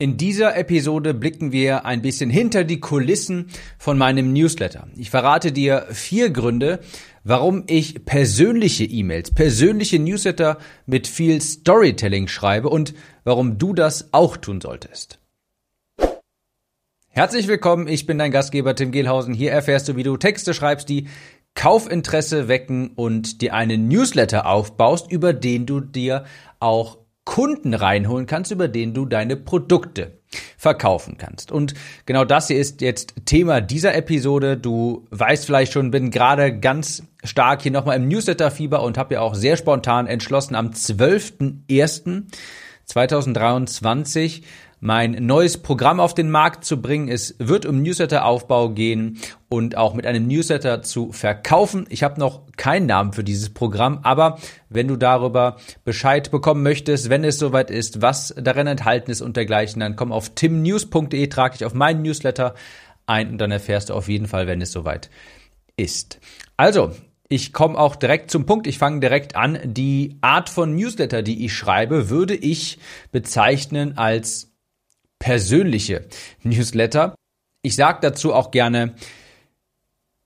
In dieser Episode blicken wir ein bisschen hinter die Kulissen von meinem Newsletter. Ich verrate dir vier Gründe, warum ich persönliche E-Mails, persönliche Newsletter mit viel Storytelling schreibe und warum du das auch tun solltest. Herzlich willkommen, ich bin dein Gastgeber Tim Gehlhausen. Hier erfährst du, wie du Texte schreibst, die Kaufinteresse wecken und dir einen Newsletter aufbaust, über den du dir auch Kunden reinholen kannst, über den du deine Produkte verkaufen kannst. Und genau das hier ist jetzt Thema dieser Episode. Du weißt vielleicht schon, bin gerade ganz stark hier nochmal im Newsletter-Fieber und habe ja auch sehr spontan entschlossen, am 12.01.2023 mein neues Programm auf den Markt zu bringen. Es wird um Newsletter-Aufbau gehen und auch mit einem Newsletter zu verkaufen. Ich habe noch keinen Namen für dieses Programm, aber wenn du darüber Bescheid bekommen möchtest, wenn es soweit ist, was darin enthalten ist und dergleichen, dann komm auf timnews.de, trage dich auf meinen Newsletter ein und dann erfährst du auf jeden Fall, wenn es soweit ist. Also, ich komme auch direkt zum Punkt. Ich fange direkt an. Die Art von Newsletter, die ich schreibe, würde ich bezeichnen als persönliche Newsletter. Ich sage dazu auch gerne,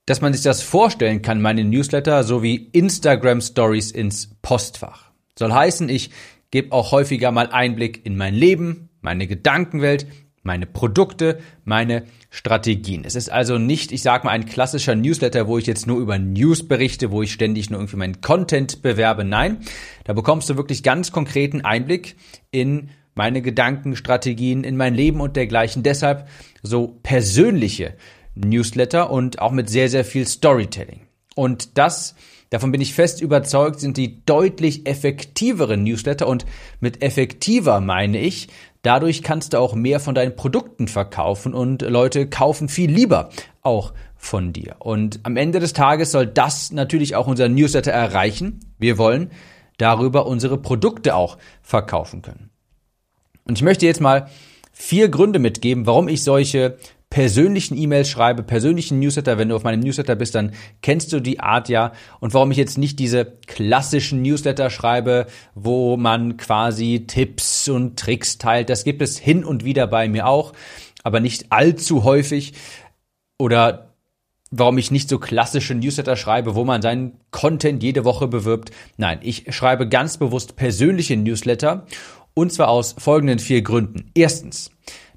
dass man sich das vorstellen kann, meine Newsletter sowie Instagram Stories ins Postfach. Soll heißen, ich gebe auch häufiger mal Einblick in mein Leben, meine Gedankenwelt, meine Produkte, meine Strategien. Es ist also nicht, ich sage mal, ein klassischer Newsletter, wo ich jetzt nur über News berichte, wo ich ständig nur irgendwie meinen Content bewerbe. Nein, da bekommst du wirklich ganz konkreten Einblick in meine Gedanken, Strategien in mein Leben und dergleichen. Deshalb so persönliche Newsletter und auch mit sehr, sehr viel Storytelling. Und das, davon bin ich fest überzeugt, sind die deutlich effektiveren Newsletter und mit effektiver meine ich, dadurch kannst du auch mehr von deinen Produkten verkaufen und Leute kaufen viel lieber auch von dir. Und am Ende des Tages soll das natürlich auch unser Newsletter erreichen. Wir wollen darüber unsere Produkte auch verkaufen können. Und ich möchte jetzt mal vier Gründe mitgeben, warum ich solche persönlichen E-Mails schreibe, persönlichen Newsletter. Wenn du auf meinem Newsletter bist, dann kennst du die Art ja. Und warum ich jetzt nicht diese klassischen Newsletter schreibe, wo man quasi Tipps und Tricks teilt. Das gibt es hin und wieder bei mir auch, aber nicht allzu häufig. Oder warum ich nicht so klassische Newsletter schreibe, wo man seinen Content jede Woche bewirbt. Nein, ich schreibe ganz bewusst persönliche Newsletter und zwar aus folgenden vier Gründen. Erstens,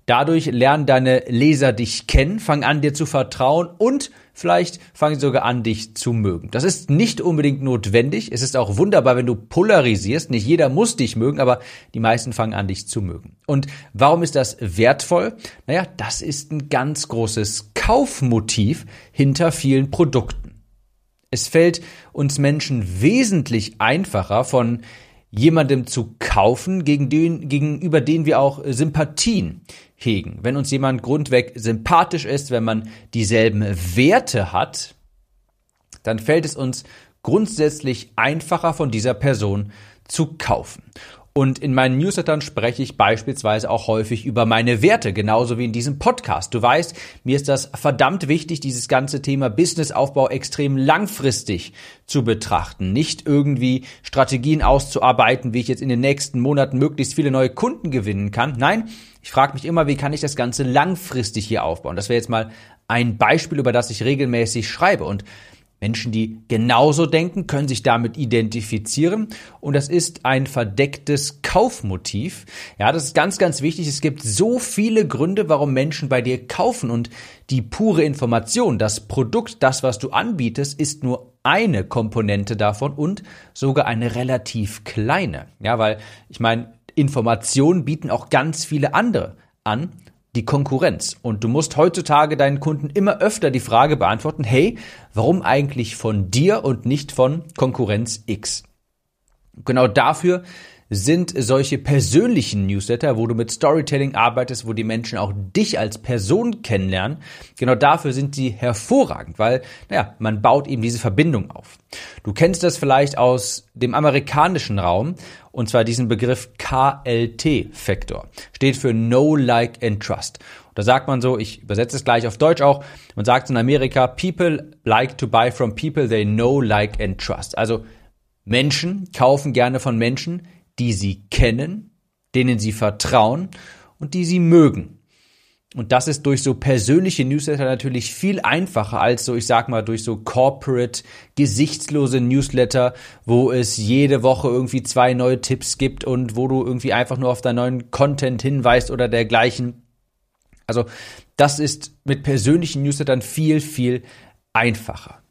dadurch lernen deine Leser dich kennen, fangen an, dir zu vertrauen und vielleicht fangen sie sogar an, dich zu mögen. Das ist nicht unbedingt notwendig. Es ist auch wunderbar, wenn du polarisierst. Nicht jeder muss dich mögen, aber die meisten fangen an, dich zu mögen. Und warum ist das wertvoll? Naja, das ist ein ganz großes Kaufmotiv hinter vielen Produkten. Es fällt uns Menschen wesentlich einfacher von jemandem zu kaufen, gegen den, gegenüber den wir auch Sympathien hegen. Wenn uns jemand grundweg sympathisch ist, wenn man dieselben Werte hat, dann fällt es uns grundsätzlich einfacher von dieser Person zu kaufen. Und in meinen Newslettern spreche ich beispielsweise auch häufig über meine Werte, genauso wie in diesem Podcast. Du weißt, mir ist das verdammt wichtig, dieses ganze Thema Businessaufbau extrem langfristig zu betrachten. Nicht irgendwie Strategien auszuarbeiten, wie ich jetzt in den nächsten Monaten möglichst viele neue Kunden gewinnen kann. Nein, ich frage mich immer, wie kann ich das Ganze langfristig hier aufbauen? Das wäre jetzt mal ein Beispiel, über das ich regelmäßig schreibe. Und Menschen, die genauso denken, können sich damit identifizieren und das ist ein verdecktes Kaufmotiv. Ja, das ist ganz, ganz wichtig. Es gibt so viele Gründe, warum Menschen bei dir kaufen und die pure Information, das Produkt, das, was du anbietest, ist nur eine Komponente davon und sogar eine relativ kleine. Ja, weil ich meine, Informationen bieten auch ganz viele andere an die Konkurrenz. Und du musst heutzutage deinen Kunden immer öfter die Frage beantworten, hey, warum eigentlich von dir und nicht von Konkurrenz X? Genau dafür sind solche persönlichen Newsletter, wo du mit Storytelling arbeitest, wo die Menschen auch dich als Person kennenlernen. Genau dafür sind sie hervorragend, weil, naja, man baut eben diese Verbindung auf. Du kennst das vielleicht aus dem amerikanischen Raum, und zwar diesen Begriff KLT-Faktor. Steht für Know, Like and Trust. da sagt man so, ich übersetze es gleich auf Deutsch auch, man sagt in Amerika, people like to buy from people they know, like and trust. Also Menschen kaufen gerne von Menschen, die sie kennen, denen sie vertrauen und die sie mögen. Und das ist durch so persönliche Newsletter natürlich viel einfacher als so, ich sag mal, durch so corporate, gesichtslose Newsletter, wo es jede Woche irgendwie zwei neue Tipps gibt und wo du irgendwie einfach nur auf deinen neuen Content hinweist oder dergleichen. Also, das ist mit persönlichen Newslettern viel, viel einfacher.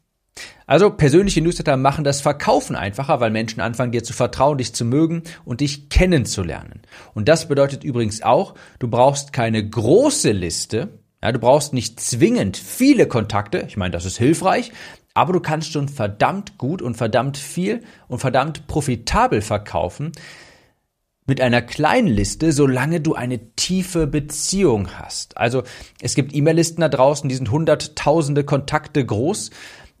Also persönliche Newsletter machen das Verkaufen einfacher, weil Menschen anfangen dir zu vertrauen, dich zu mögen und dich kennenzulernen. Und das bedeutet übrigens auch, du brauchst keine große Liste, ja, du brauchst nicht zwingend viele Kontakte, ich meine, das ist hilfreich, aber du kannst schon verdammt gut und verdammt viel und verdammt profitabel verkaufen mit einer kleinen Liste, solange du eine tiefe Beziehung hast. Also es gibt E-Mail-Listen da draußen, die sind hunderttausende Kontakte groß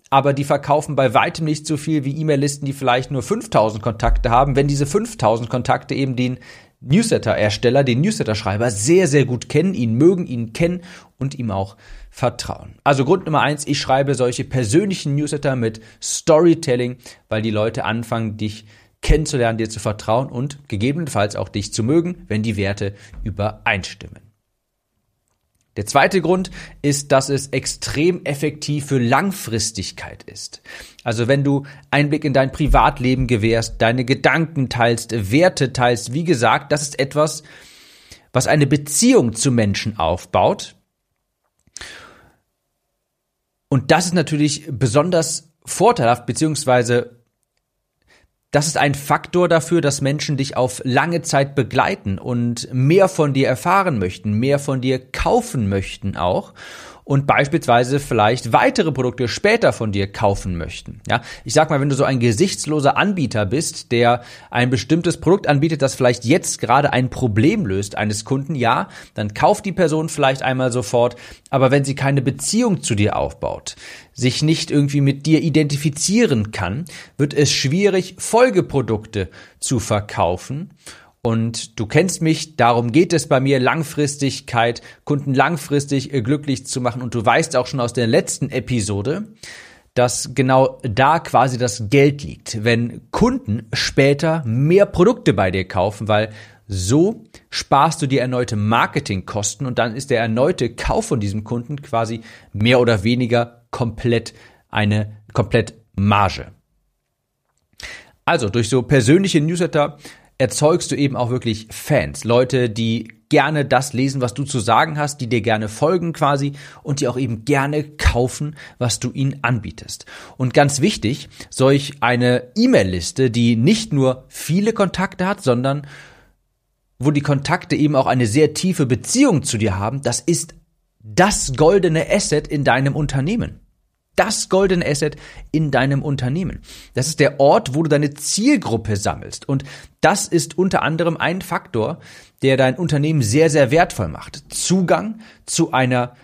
aber die verkaufen bei weitem nicht so viel wie E-Mail-Listen, die vielleicht nur 5000 Kontakte haben, wenn diese 5000 Kontakte eben den Newsletter-Ersteller, den Newsletter-Schreiber sehr, sehr gut kennen, ihn mögen, ihn kennen und ihm auch vertrauen. Also Grund Nummer eins, ich schreibe solche persönlichen Newsletter mit Storytelling, weil die Leute anfangen, dich kennenzulernen, dir zu vertrauen und gegebenenfalls auch dich zu mögen, wenn die Werte übereinstimmen. Der zweite Grund ist, dass es extrem effektiv für Langfristigkeit ist. Also wenn du Einblick in dein Privatleben gewährst, deine Gedanken teilst, Werte teilst, wie gesagt, das ist etwas, was eine Beziehung zu Menschen aufbaut. Und das ist natürlich besonders vorteilhaft, beziehungsweise das ist ein Faktor dafür, dass Menschen dich auf lange Zeit begleiten und mehr von dir erfahren möchten, mehr von dir kaufen möchten auch und beispielsweise vielleicht weitere Produkte später von dir kaufen möchten. Ja, ich sag mal, wenn du so ein gesichtsloser Anbieter bist, der ein bestimmtes Produkt anbietet, das vielleicht jetzt gerade ein Problem löst eines Kunden, ja, dann kauft die Person vielleicht einmal sofort, aber wenn sie keine Beziehung zu dir aufbaut, sich nicht irgendwie mit dir identifizieren kann, wird es schwierig, Folgeprodukte zu verkaufen und du kennst mich, darum geht es bei mir, Langfristigkeit, Kunden langfristig äh, glücklich zu machen. Und du weißt auch schon aus der letzten Episode, dass genau da quasi das Geld liegt, wenn Kunden später mehr Produkte bei dir kaufen, weil so sparst du dir erneute Marketingkosten und dann ist der erneute Kauf von diesem Kunden quasi mehr oder weniger komplett eine komplett Marge. Also durch so persönliche Newsletter erzeugst du eben auch wirklich Fans, Leute, die gerne das lesen, was du zu sagen hast, die dir gerne folgen quasi und die auch eben gerne kaufen, was du ihnen anbietest. Und ganz wichtig, solch eine E-Mail-Liste, die nicht nur viele Kontakte hat, sondern wo die Kontakte eben auch eine sehr tiefe Beziehung zu dir haben, das ist das goldene Asset in deinem Unternehmen das goldene Asset in deinem Unternehmen. Das ist der Ort, wo du deine Zielgruppe sammelst. Und das ist unter anderem ein Faktor, der dein Unternehmen sehr, sehr wertvoll macht. Zugang zu einer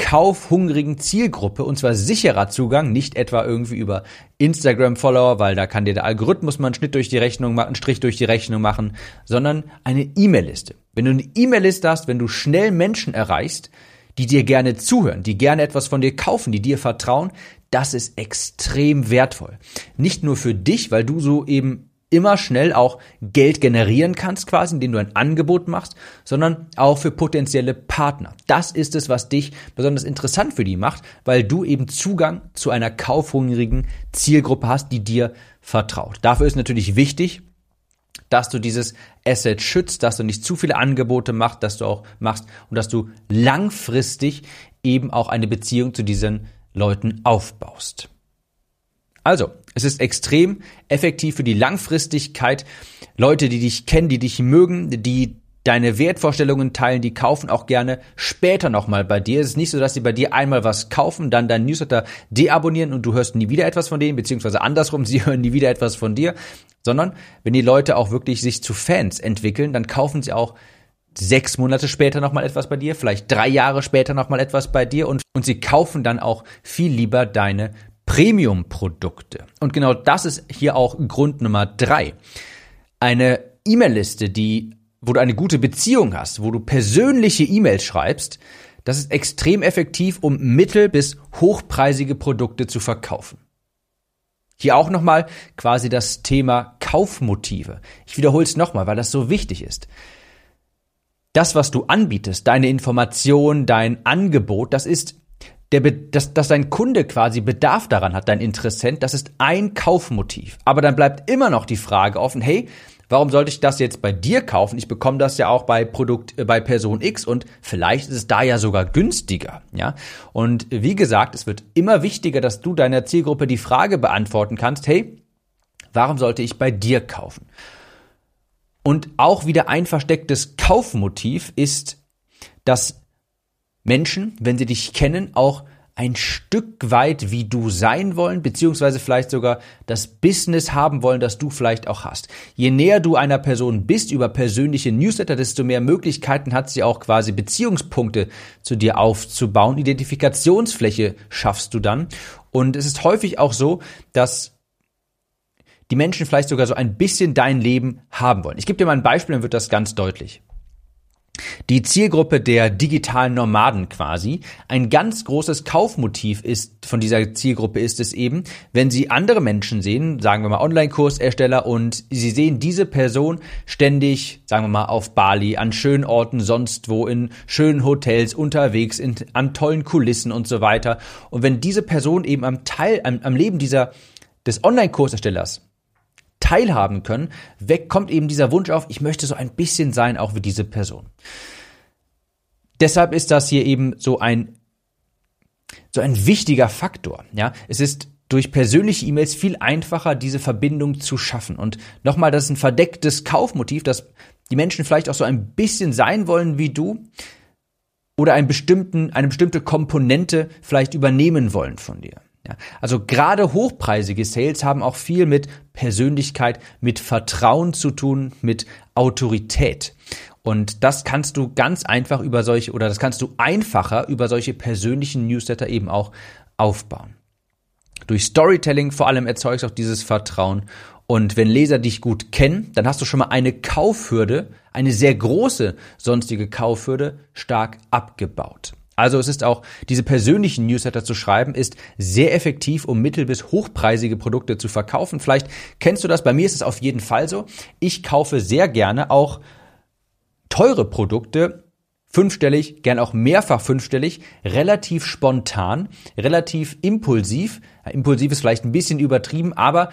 kaufhungrigen Zielgruppe und zwar sicherer Zugang, nicht etwa irgendwie über Instagram-Follower, weil da kann dir der Algorithmus mal einen Schnitt durch die Rechnung machen, einen Strich durch die Rechnung machen, sondern eine E-Mail-Liste. Wenn du eine E-Mail-Liste hast, wenn du schnell Menschen erreichst, die dir gerne zuhören, die gerne etwas von dir kaufen, die dir vertrauen, das ist extrem wertvoll. Nicht nur für dich, weil du so eben immer schnell auch Geld generieren kannst, quasi, indem du ein Angebot machst, sondern auch für potenzielle Partner. Das ist es, was dich besonders interessant für die macht, weil du eben Zugang zu einer kaufhungrigen Zielgruppe hast, die dir vertraut. Dafür ist natürlich wichtig, dass du dieses Asset schützt, dass du nicht zu viele Angebote machst, dass du auch machst und dass du langfristig eben auch eine Beziehung zu diesen Leuten aufbaust. Also, es ist extrem effektiv für die Langfristigkeit. Leute, die dich kennen, die dich mögen, die deine Wertvorstellungen teilen, die kaufen auch gerne später nochmal bei dir. Es ist nicht so, dass sie bei dir einmal was kaufen, dann deinen Newsletter deabonnieren und du hörst nie wieder etwas von denen, beziehungsweise andersrum, sie hören nie wieder etwas von dir, sondern wenn die Leute auch wirklich sich zu Fans entwickeln, dann kaufen sie auch sechs Monate später nochmal etwas bei dir, vielleicht drei Jahre später nochmal etwas bei dir und, und sie kaufen dann auch viel lieber deine Premium-Produkte. Und genau das ist hier auch Grund Nummer drei. Eine E-Mail-Liste, die, wo du eine gute Beziehung hast, wo du persönliche E-Mails schreibst, das ist extrem effektiv, um mittel- bis hochpreisige Produkte zu verkaufen. Hier auch nochmal quasi das Thema Kaufmotive. Ich wiederhole es nochmal, weil das so wichtig ist. das, was du anbietest, deine Information, dein Angebot, das ist der, dass, dass dein Kunde quasi Bedarf daran hat, dein Interessent, das ist ein Kaufmotiv. Aber dann bleibt immer noch die Frage offen, hey, warum sollte ich das jetzt bei dir kaufen? Ich bekomme das ja auch bei Produkt, äh, bei Person X und vielleicht ist es da ja sogar günstiger, ja? Und wie gesagt, es wird immer wichtiger, dass du deiner Zielgruppe die Frage beantworten kannst, hey, warum sollte ich bei dir kaufen? Und auch wieder ein verstecktes Kaufmotiv ist, dass Menschen, wenn sie dich kennen, auch ein Stück weit wie du sein wollen, beziehungsweise vielleicht sogar das Business haben wollen, das du vielleicht auch hast. Je näher du einer Person bist über persönliche Newsletter, desto mehr Möglichkeiten hat sie auch quasi Beziehungspunkte zu dir aufzubauen. Identifikationsfläche schaffst du dann. Und es ist häufig auch so, dass die Menschen vielleicht sogar so ein bisschen dein Leben haben wollen. Ich gebe dir mal ein Beispiel, dann wird das ganz deutlich. Die Zielgruppe der digitalen Nomaden quasi. Ein ganz großes Kaufmotiv ist von dieser Zielgruppe ist es eben, wenn sie andere Menschen sehen, sagen wir mal Online-Kursersteller und sie sehen diese Person ständig, sagen wir mal auf Bali, an schönen Orten, sonst wo, in schönen Hotels unterwegs, in, an tollen Kulissen und so weiter. Und wenn diese Person eben am Teil, am, am Leben dieser des Online-Kurserstellers teilhaben können, weg kommt eben dieser Wunsch auf, ich möchte so ein bisschen sein, auch wie diese Person. Deshalb ist das hier eben so ein, so ein wichtiger Faktor. Ja, es ist durch persönliche E-Mails viel einfacher, diese Verbindung zu schaffen. Und nochmal, das ist ein verdecktes Kaufmotiv, dass die Menschen vielleicht auch so ein bisschen sein wollen wie du oder einen bestimmten, eine bestimmte Komponente vielleicht übernehmen wollen von dir. Ja, also gerade hochpreisige Sales haben auch viel mit Persönlichkeit, mit Vertrauen zu tun, mit Autorität. Und das kannst du ganz einfach über solche, oder das kannst du einfacher über solche persönlichen Newsletter eben auch aufbauen. Durch Storytelling vor allem erzeugst du auch dieses Vertrauen. Und wenn Leser dich gut kennen, dann hast du schon mal eine Kaufhürde, eine sehr große sonstige Kaufhürde stark abgebaut. Also es ist auch, diese persönlichen Newsletter zu schreiben, ist sehr effektiv, um mittel- bis hochpreisige Produkte zu verkaufen. Vielleicht kennst du das, bei mir ist es auf jeden Fall so. Ich kaufe sehr gerne auch teure Produkte, fünfstellig, gern auch mehrfach fünfstellig, relativ spontan, relativ impulsiv. Impulsiv ist vielleicht ein bisschen übertrieben, aber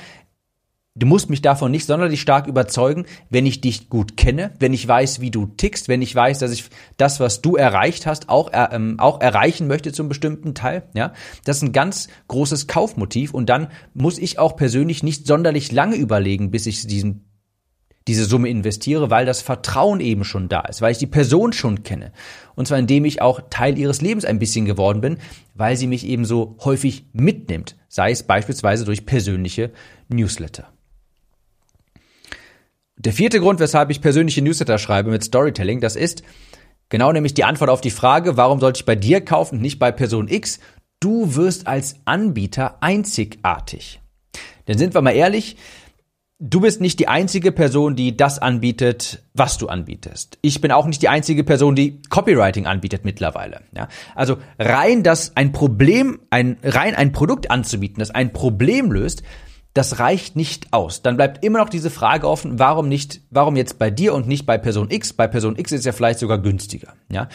Du musst mich davon nicht sonderlich stark überzeugen, wenn ich dich gut kenne, wenn ich weiß, wie du tickst, wenn ich weiß, dass ich das, was du erreicht hast, auch, äh, ähm, auch erreichen möchte zum bestimmten Teil. Ja, das ist ein ganz großes Kaufmotiv und dann muss ich auch persönlich nicht sonderlich lange überlegen, bis ich diesen diese Summe investiere, weil das Vertrauen eben schon da ist, weil ich die Person schon kenne. Und zwar indem ich auch Teil ihres Lebens ein bisschen geworden bin, weil sie mich eben so häufig mitnimmt, sei es beispielsweise durch persönliche Newsletter. Der vierte Grund, weshalb ich persönliche Newsletter schreibe mit Storytelling, das ist genau nämlich die Antwort auf die Frage, warum sollte ich bei dir kaufen, nicht bei Person X? Du wirst als Anbieter einzigartig. Denn sind wir mal ehrlich, du bist nicht die einzige Person, die das anbietet, was du anbietest. Ich bin auch nicht die einzige Person, die Copywriting anbietet mittlerweile. Ja? Also rein das ein Problem, ein rein ein Produkt anzubieten, das ein Problem löst, das reicht nicht aus. Dann bleibt immer noch diese Frage offen, warum nicht, warum jetzt bei dir und nicht bei Person X? Bei Person X ist ja vielleicht sogar günstiger, ja.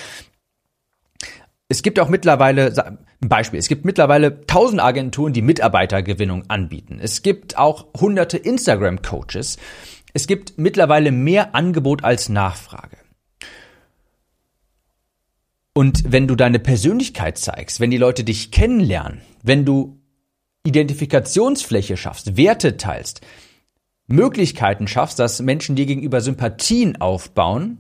Es gibt auch mittlerweile, ein Beispiel, es gibt mittlerweile tausend Agenturen, die Mitarbeitergewinnung anbieten. Es gibt auch hunderte Instagram-Coaches. Es gibt mittlerweile mehr Angebot als Nachfrage. Und wenn du deine Persönlichkeit zeigst, wenn die Leute dich kennenlernen, wenn du Identifikationsfläche schaffst, Werte teilst, Möglichkeiten schaffst, dass Menschen dir gegenüber Sympathien aufbauen,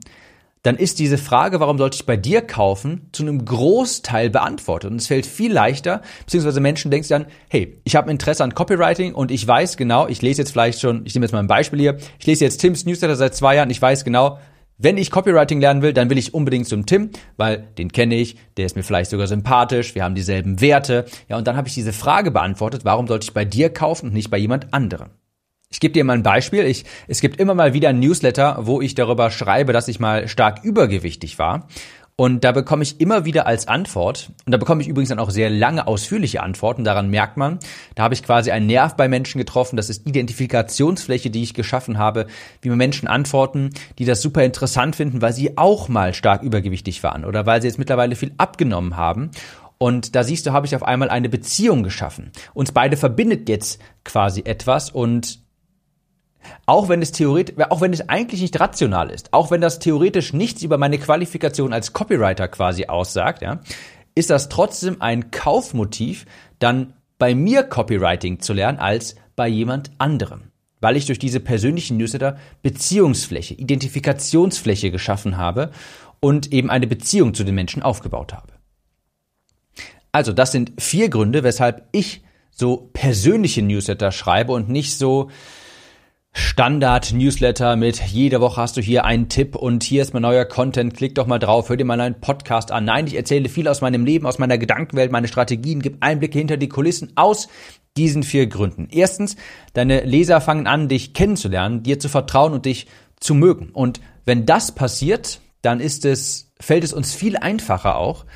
dann ist diese Frage, warum sollte ich bei dir kaufen, zu einem Großteil beantwortet. Und es fällt viel leichter, beziehungsweise Menschen denken dann, hey, ich habe Interesse an Copywriting und ich weiß genau, ich lese jetzt vielleicht schon, ich nehme jetzt mal ein Beispiel hier, ich lese jetzt Tims Newsletter seit zwei Jahren, ich weiß genau, wenn ich Copywriting lernen will, dann will ich unbedingt zum Tim, weil den kenne ich, der ist mir vielleicht sogar sympathisch, wir haben dieselben Werte. Ja, und dann habe ich diese Frage beantwortet, warum sollte ich bei dir kaufen und nicht bei jemand anderem? Ich gebe dir mal ein Beispiel. Ich, es gibt immer mal wieder ein Newsletter, wo ich darüber schreibe, dass ich mal stark übergewichtig war. Und da bekomme ich immer wieder als Antwort, und da bekomme ich übrigens dann auch sehr lange ausführliche Antworten, daran merkt man, da habe ich quasi einen Nerv bei Menschen getroffen, das ist Identifikationsfläche, die ich geschaffen habe, wie mir Menschen antworten, die das super interessant finden, weil sie auch mal stark übergewichtig waren oder weil sie jetzt mittlerweile viel abgenommen haben und da siehst du, habe ich auf einmal eine Beziehung geschaffen. Uns beide verbindet jetzt quasi etwas und auch wenn es theoretisch, auch wenn es eigentlich nicht rational ist, auch wenn das theoretisch nichts über meine Qualifikation als Copywriter quasi aussagt, ja, ist das trotzdem ein Kaufmotiv, dann bei mir Copywriting zu lernen als bei jemand anderem. Weil ich durch diese persönlichen Newsletter Beziehungsfläche, Identifikationsfläche geschaffen habe und eben eine Beziehung zu den Menschen aufgebaut habe. Also, das sind vier Gründe, weshalb ich so persönliche Newsletter schreibe und nicht so Standard-Newsletter mit jede Woche hast du hier einen Tipp und hier ist mein neuer Content, klick doch mal drauf, hör dir mal einen Podcast an. Nein, ich erzähle viel aus meinem Leben, aus meiner Gedankenwelt, meine Strategien, gib Einblicke hinter die Kulissen aus diesen vier Gründen. Erstens, deine Leser fangen an, dich kennenzulernen, dir zu vertrauen und dich zu mögen. Und wenn das passiert, dann ist es, fällt es uns viel einfacher auch,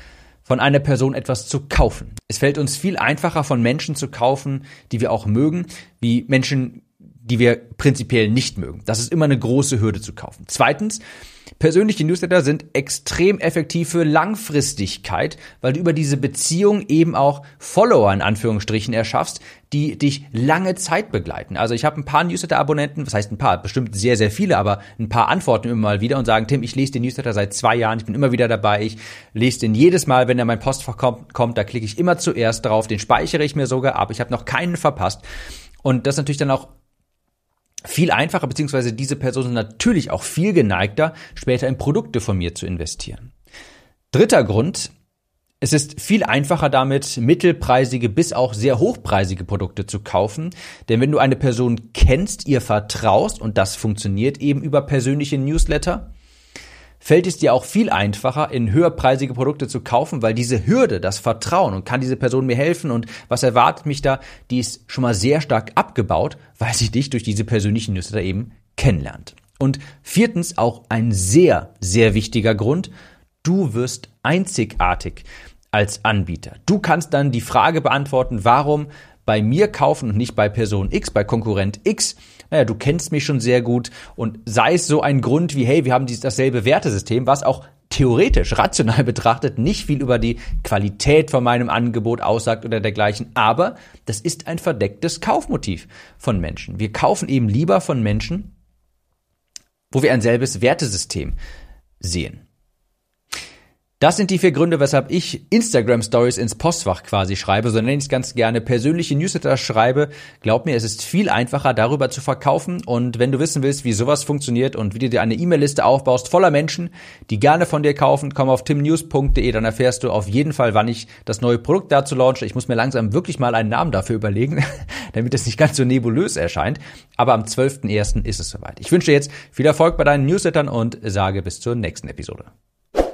von einer Person etwas zu kaufen. Es fällt uns viel einfacher, von Menschen zu kaufen, die wir auch mögen, wie Menschen, die wir prinzipiell nicht mögen. Das ist immer eine große Hürde zu kaufen. Zweitens, persönliche Newsletter sind extrem effektiv für Langfristigkeit, weil du über diese Beziehung eben auch Follower in Anführungsstrichen erschaffst, die dich lange Zeit begleiten. Also ich habe ein paar Newsletter-Abonnenten, was heißt ein paar, bestimmt sehr, sehr viele, aber ein paar antworten immer mal wieder und sagen, Tim, ich lese den Newsletter seit zwei Jahren, ich bin immer wieder dabei, ich lese den jedes Mal, wenn er mein Postfach kommt, kommt da klicke ich immer zuerst drauf, den speichere ich mir sogar ab, ich habe noch keinen verpasst. Und das ist natürlich dann auch viel einfacher, beziehungsweise diese Personen sind natürlich auch viel geneigter, später in Produkte von mir zu investieren. Dritter Grund, es ist viel einfacher damit, mittelpreisige bis auch sehr hochpreisige Produkte zu kaufen. Denn wenn du eine Person kennst, ihr vertraust, und das funktioniert eben über persönliche Newsletter, fällt es dir auch viel einfacher, in höherpreisige Produkte zu kaufen, weil diese Hürde, das Vertrauen und kann diese Person mir helfen und was erwartet mich da, die ist schon mal sehr stark abgebaut, weil sie dich durch diese persönlichen Newsletter eben kennenlernt. Und viertens auch ein sehr, sehr wichtiger Grund, du wirst einzigartig als Anbieter. Du kannst dann die Frage beantworten, warum bei mir kaufen und nicht bei Person X, bei Konkurrent X. Naja, du kennst mich schon sehr gut und sei es so ein Grund wie, hey, wir haben dasselbe Wertesystem, was auch theoretisch, rational betrachtet, nicht viel über die Qualität von meinem Angebot aussagt oder dergleichen, aber das ist ein verdecktes Kaufmotiv von Menschen. Wir kaufen eben lieber von Menschen, wo wir ein selbes Wertesystem sehen. Das sind die vier Gründe, weshalb ich Instagram Stories ins Postfach quasi schreibe, so nenne ich es ganz gerne, persönliche Newsletter schreibe. Glaub mir, es ist viel einfacher, darüber zu verkaufen. Und wenn du wissen willst, wie sowas funktioniert und wie du dir eine E-Mail-Liste aufbaust voller Menschen, die gerne von dir kaufen, komm auf timnews.de, dann erfährst du auf jeden Fall, wann ich das neue Produkt dazu launche. Ich muss mir langsam wirklich mal einen Namen dafür überlegen, damit es nicht ganz so nebulös erscheint. Aber am 12.01. ist es soweit. Ich wünsche dir jetzt viel Erfolg bei deinen Newslettern und sage bis zur nächsten Episode.